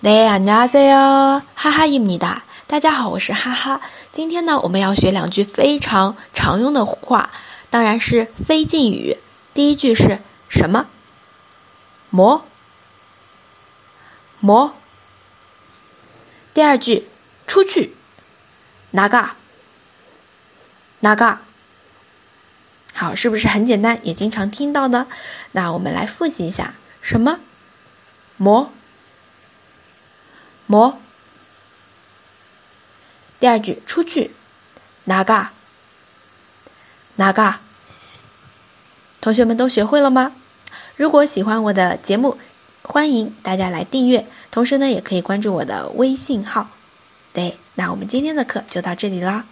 네안녕하세요하하입니다大家好，我是哈哈。今天呢，我们要学两句非常常用的话，当然是非敬语。第一句是什么？뭐？ 뭐？ 第二句出去，나 가？ 나 가？ 好，是不是很简单？也经常听到呢？那我们来复习一下，什么？뭐？ 么？第二句出去，哪个？哪个？同学们都学会了吗？如果喜欢我的节目，欢迎大家来订阅，同时呢，也可以关注我的微信号。对，那我们今天的课就到这里了。